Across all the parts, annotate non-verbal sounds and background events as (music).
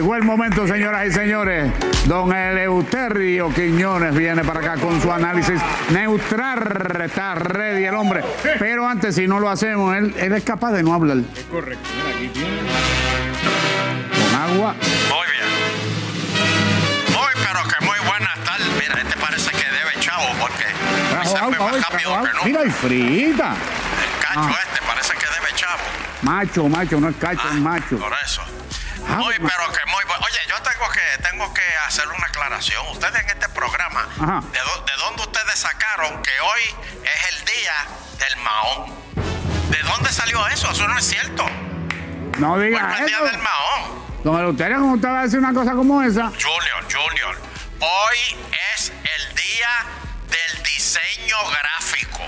Llegó el momento, señoras y señores. Don Eleuterio Quiñones viene para acá con su análisis neutral. Está ready el hombre. Pero antes, si no lo hacemos, él, él es capaz de no hablar. Es correcto. Mira, aquí tiene. Con agua. Muy bien. Muy, pero que muy buenas tardes. Mira, este parece que debe chavo porque Trajo se fue agua hoy, más trajo rápido agua. que nunca. Mira, y frita. El cacho Ah. este parece que debe chavo. Macho, macho, no es cacho, Ah, es macho. Por eso. Ah, Muy, pero que muy bueno. Oye, yo tengo que, tengo que hacer una aclaración. Ustedes en este programa, Ajá. ¿de, dó- de dónde ustedes sacaron que hoy es el día del Mahón? ¿De dónde salió eso? Eso no es cierto. No Hoy diga no es el día del Mahón. Don Eleuterio, ¿cómo usted va a decir una cosa como esa? Junior, Junior, hoy es el día del diseño gráfico.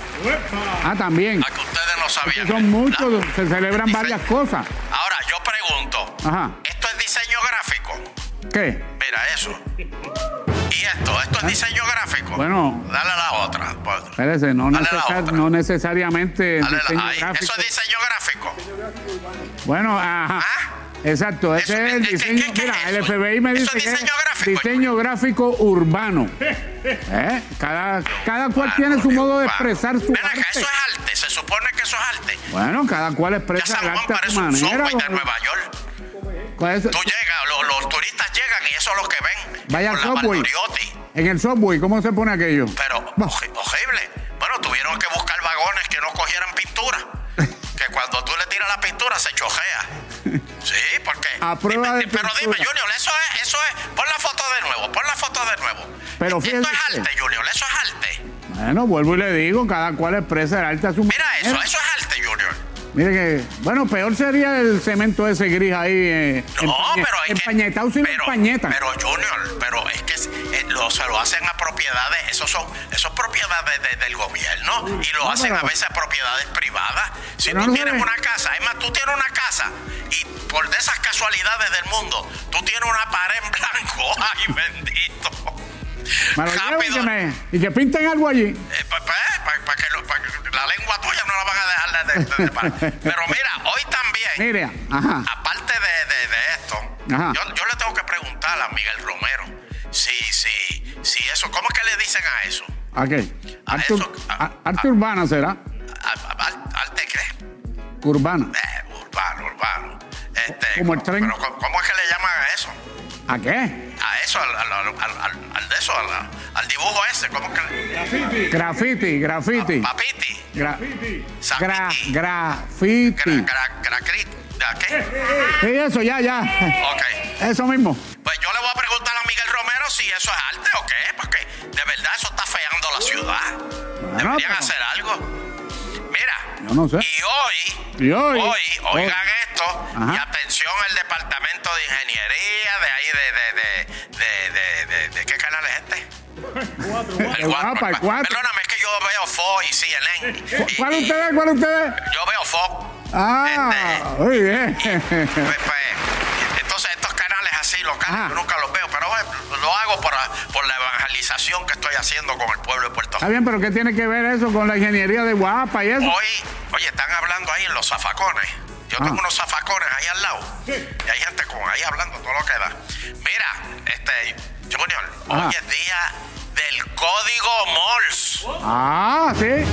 Ah, también. A que ustedes no sabían. Son muchos, se celebran varias cosas. Ahora, yo pregunto, Ajá. ¿esto es diseño gráfico? ¿Qué? Mira eso. ¿Y esto? ¿Esto es diseño gráfico? Ah. Bueno. Dale a la otra. Espérese, no, la necesar- otra. no necesariamente Dale la- diseño ahí. gráfico. ¿Eso es diseño gráfico? Bueno, ajá. ¿Ah? Exacto, ese Eso- es el ¿qué- qué- diseño. qué- qué mira, el? FBI me dice es que es diseño gráfico. diseño gráfico urbano. ¿Eh? Cada, cada cual Urbano, tiene su modo de expresar su acá, arte. eso es arte. Se supone que eso es arte. Bueno, cada cual Ya expresa San el arte a su un manera. subway de Nueva York. ¿Cuál es? Tú llegas, lo- los turistas llegan y eso es lo que ven. Vaya al subway. En el subway, ¿cómo se pone aquello? Pero horrible. Bueno, tuvieron que buscar vagones que no cogieran pintura. (laughs) que cuando tú le tiras la pintura se chojea. (laughs) Sí, porque. A prueba dime- de Pero dime. Junior, eso es, eso es. Pon la foto de nuevo, pon la foto de nuevo. Pero Esto es arte, Junior, eso es arte. Bueno, vuelvo y le digo, cada cual expresa el arte a su Mira manera. eso, eso es arte. Mire que, bueno, peor sería el cemento ese gris ahí. Eh, No, empañe- pero hay que. Sin pero, empañeta. pero Junior, pero es que eh, lo, se lo hacen a propiedades, esos son, esos propiedades de- del gobierno y lo No, hacen pero- a veces a propiedades privadas. Si tú no tienes una casa, es más, tú tienes una casa y por de esas casualidades del mundo, tú tienes una pared en blanco, (laughs) ay bendito. Me lo y que, me- y que pinten algo allí. Eh, pa- pa- pa- pa que lo- pa que la lengua tuya la van a dejar de, de- (laughs) Pero mira, hoy también. Mire, ajá. Aparte de, esto, Ajá. yo, yo le tengo que preguntar a Miguel Romero si, si, si eso, ¿cómo es que le dicen a eso? ¿A qué? A Arte, eso, a- a- arte urbana será. ¿A- a- al- ¿Arte qué? Urbana. Eh, urbano, urbano. Este, el tren. Pero ¿cómo, cómo es que le llaman a eso? ¿A qué? Eso, al, al, al, al- al de eso, al, al dibujo ese, ¿cómo que le Graffiti, graffiti. Papiti, Gra, gra, Sapiti, graffiti. gra, gra, gra- cri- ¿a qué? Sí, eso, ya, ya. Ok. Eso mismo. Pues yo le voy a preguntar a Miguel Romero si eso es arte o qué, porque de verdad eso está feando la ciudad. Deberían pero- hacer algo. Mira, Yo no sé. y hoy, Y hoy- oigan hoy. esto, Ajá. y atención al departamento de ingeniería de ahí de, de, de, de, de, ¿qué canal es este? (laughs) El guapa, el cuatro. Perdóname, es que yo veo Fox y CNN. Y- ¿Cuál ustedes? ¿Cuál ustedes? Yo veo Fox. Ah, Este, muy bien. pues, pues, entonces estos canales así locales yo nunca los veo, pero lo hago la evangelización que estoy haciendo con el pueblo de Puerto Está Rico. bien, pero ¿qué tiene que ver eso con la ingeniería de guapa y eso? Hoy, oye, están hablando ahí en los zafacones. Yo tengo Ah. unos zafacones ahí al lado. Y hay gente con ahí hablando todo lo que da. Mira, este, Junior, hoy es día del código Morse. Ah, sí.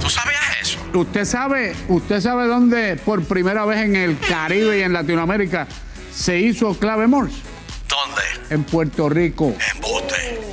¿Tú sabías eso? ¿Usted sabe, usted sabe dónde por primera vez en el Caribe y en Latinoamérica se hizo clave Morse? ¿Dónde? En Puerto Rico. Embute.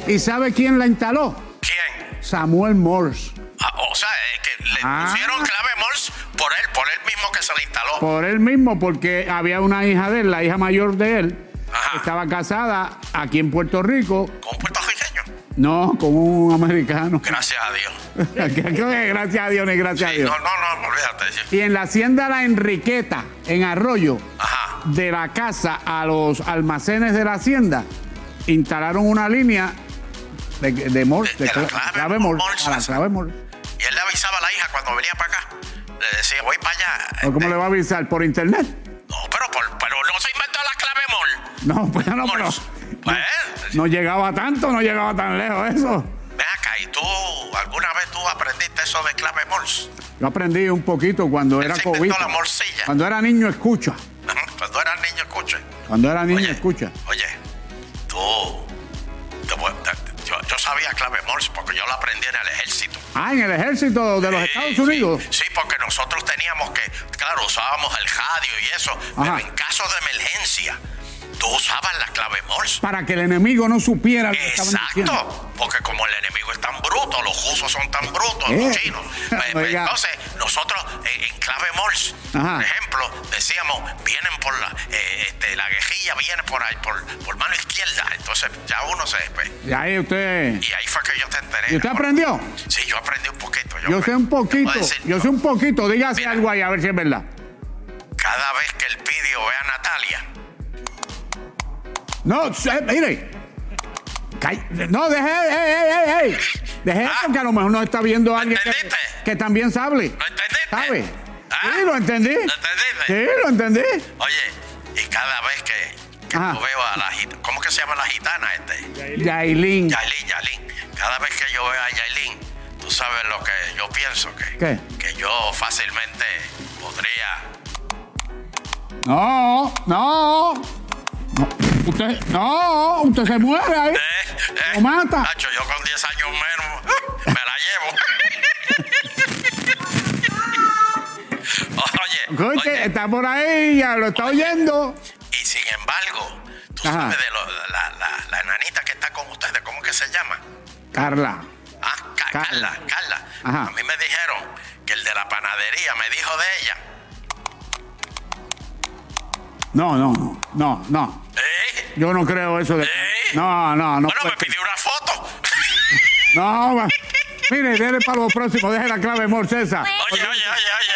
¿Y sabe quién la instaló? ¿Quién? Samuel Morse. Ah, o sea, es que le Ah. pusieron clave Morse por él, por él mismo que se le instaló. Por él mismo, porque había una hija de él, la hija mayor de él, Ajá. estaba casada aquí en Puerto Rico, Con un puertorriqueño. no con un americano. Gracias a Dios. (laughs) Gracias a Dios, ni gracias a Dios. no, no, no, olvídate. sí. Y en la hacienda La Enriqueta, en Arroyo, Ajá. de la casa a los almacenes de la hacienda, instalaron una línea de, de Morse, De- de, de la cla- clave Morse, Morse, a la clave Morse. Y él le avisaba a la hija cuando venía para acá. Le decía, voy para allá. ¿O ¿Cómo Este, le va a avisar? ¿Por internet? No, pero, por- pero no se inventó la clave Morse. No, (laughs) pues no, pero. Pues, no llegaba tanto, no llegaba tan lejos eso. ven acá, ¿y tú alguna vez tú aprendiste eso de clave Morse? Yo aprendí un poquito cuando Él era se inventó COVID. la morcilla. Cuando era niño, escucha. (laughs) Cuando era niño, escuche. Cuando era niño, Oye, escucha. Oye, tú. Yo, sabía clave Morse porque yo la aprendí en el ejército. Ah, en el ejército de los Sí, Estados sí, Unidos. Sí, porque nosotros teníamos que, claro, usábamos el radio y eso, pero Ajá. en caso de emergencia, tú usabas la clave Morse. Para que el enemigo no supiera lo que. Exacto, porque como el enemigo es tan bruto, los rusos son tan brutos, Eh. los chinos. (laughs) pues, pues, Oiga. entonces, nosotros en, en clave Morse, Ajá. por ejemplo, decíamos, vienen por la, eh, este, la quejilla viene por ahí, por, por mano izquierda. Entonces, ya uno se pues, Y ahí usted. Y ahí fue que yo te enteré. ¿Y usted aprendió? Sí, yo aprendí un poquito. Yo sé un poquito. decir, Yo sé un poquito. Dígase Mira. algo ahí a ver si es verdad. Cada vez que el pidio ve a Natalia, No, se- mire. No, deje, ey, ey, ey, ey. Deje Ah. eso que a lo mejor no está viendo a alguien que, entendiste? que también sabe. ¿lo entendiste? ¿Sabe? ¿Ah? Sí, lo entendí. ¿Lo entendiste? Sí, lo entendí. Oye, y cada vez que, que yo veo a la gitana, ¿cómo que se llama la gitana este? Yailin. Yailin, Yailin. Cada vez que yo veo a Yailin, tú sabes lo que yo pienso, que, ¿Qué? que yo fácilmente podría... No, no. Usted, no, usted se muere ahí. Eh, eh, Lo mata. Nacho, yo con 10 años menos (laughs) me la llevo. (laughs) oye, oye, está por ahí, ya lo está oyendo. y sin embargo, tú Ajá. sabes de lo- la, la, la enanita que está con ustedes, ¿cómo que se llama? Carla. Ah, Ca- Carla. Carla, Carla. Ajá. A mí me dijeron que el de la panadería me dijo de ella. No, no, no, no, no. ¿Eh? Yo no creo eso de. ¿Eh? No, no, no. bueno, puede me pidió una foto. (laughs) No, va. Mire, déle para lo próximo, deje la clave esa. Oye, oye, oye, oye,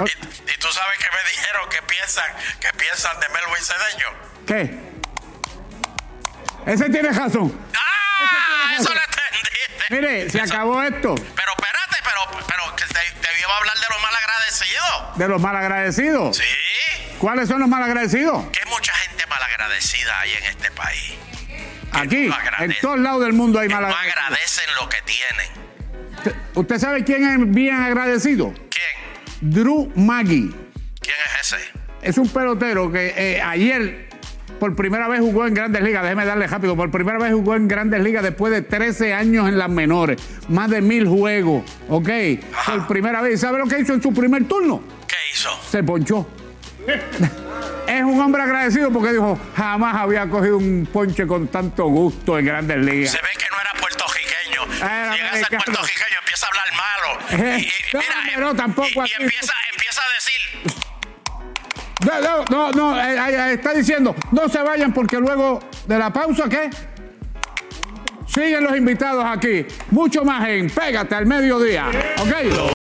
oye. Y, y tú sabes que me dijeron que piensan, que piensan de Melvin Cedeño. ¿Qué? Ese tiene razón. ¡Ah! Eso lo entendiste. Mire, se Eso- acabó esto Pero espérate, pero, pero que te, te iba a hablar de los mal agradecidos. de los malagradecidos. Sí. ¿Cuáles son los malagradecidos? Que mucha gente malagradecida hay en este país. Aquí, no agradece. en todos lados del mundo hay Que no malagradecidos. agradecen lo que tienen. ¿Usted- ¿Usted sabe quién es bien agradecido? ¿Quién? Drew Maggi. ¿Quién es ese? Es un pelotero que eh, ayer por primera vez jugó en Grandes Ligas. Déjeme darle rápido. Por primera vez jugó en Grandes Ligas después de 13 años en las menores. Más de mil juegos. ¿Ok? Ajá. Por primera vez. ¿Sabe lo que hizo en su primer turno? ¿Qué hizo? Se ponchó. (laughs) es un hombre agradecido porque dijo, jamás había cogido un ponche con tanto gusto en Grandes Ligas. Se ve que no era puertorriqueño. Era Si Llega a ser americano. puertorriqueño, empieza a hablar malo. (laughs) Y, y- no, mira, pero tampoco y- empieza, empieza a decir. No, no, no, no, eh, está diciendo, no se vayan porque luego de la pausa, ¿qué? Siguen los invitados aquí. Mucho más en Pégate al mediodía. ¿Ok?